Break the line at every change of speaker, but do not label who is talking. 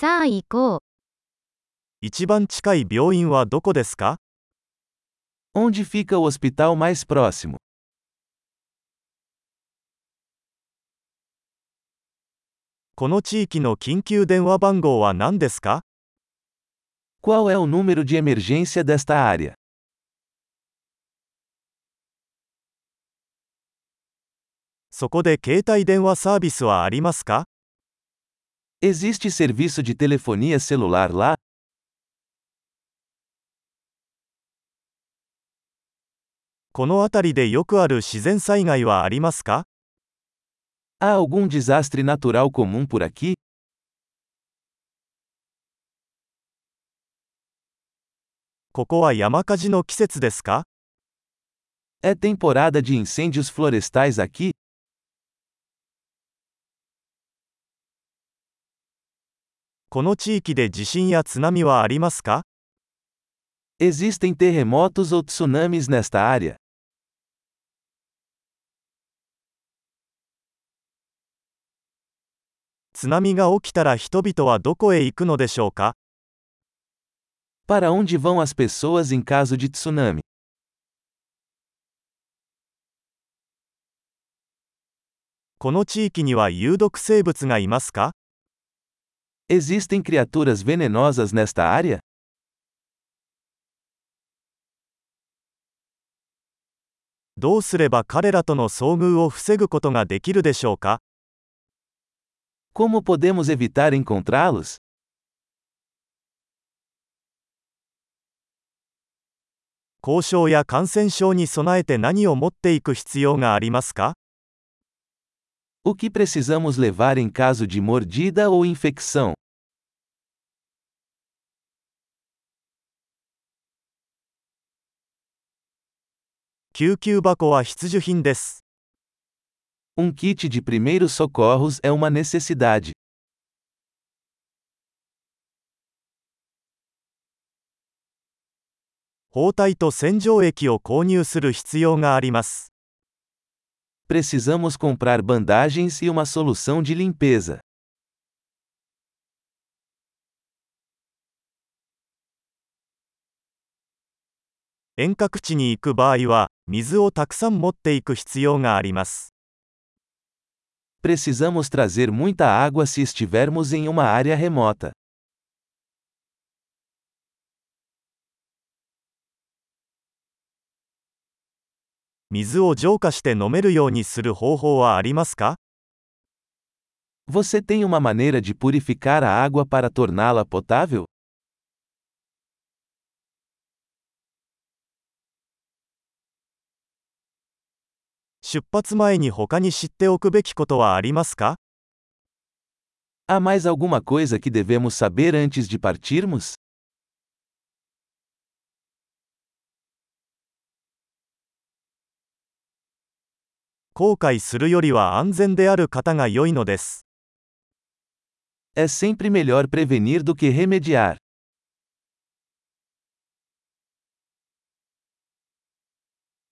さあ行こう。
一番近い病院はどこですか
Onde fica o hospital mais próximo?
この地域の緊急電話番号は何ですか
Qual é o número de emergência desta área?
そこで携帯電話サービスはありますか
Existe serviço de telefonia celular lá? Há algum desastre natural comum por aqui? É temporada de incêndios florestais aqui?
この地域で地震や津波はありますか
Existem terremotos ou tsunamis nesta área?
津波が起きたら人々はどこへ行くのでしょうか
Para onde vão as pessoas em caso de tsunami?
この地域には有毒生物がいますか
Existem criaturas venenosas nesta área? Como podemos evitar encontrá-los? O que precisamos levar em caso de mordida ou infecção?
救急箱は必需品です。
Um kit de primeiros socorros é uma necessidade.
包帯と洗浄液を購入する必要があります。
Precisamos comprar bandagens e uma solução de limpeza.
遠隔地に行く場合は、水をたくさん持っていく必要があります。
Precisamos trazer muita água se estivermos em uma área remota.
水を浄化して飲めるようにする方法はありますか
Você tem uma maneira de purificar a água para torná-la potável?
出発前に他に知っておくべきことはありますか
Há mais alguma coisa que devemos saber antes de partirmos?
後悔するよりは安全である方が良いのです。
É sempre melhor prevenir do que remediar.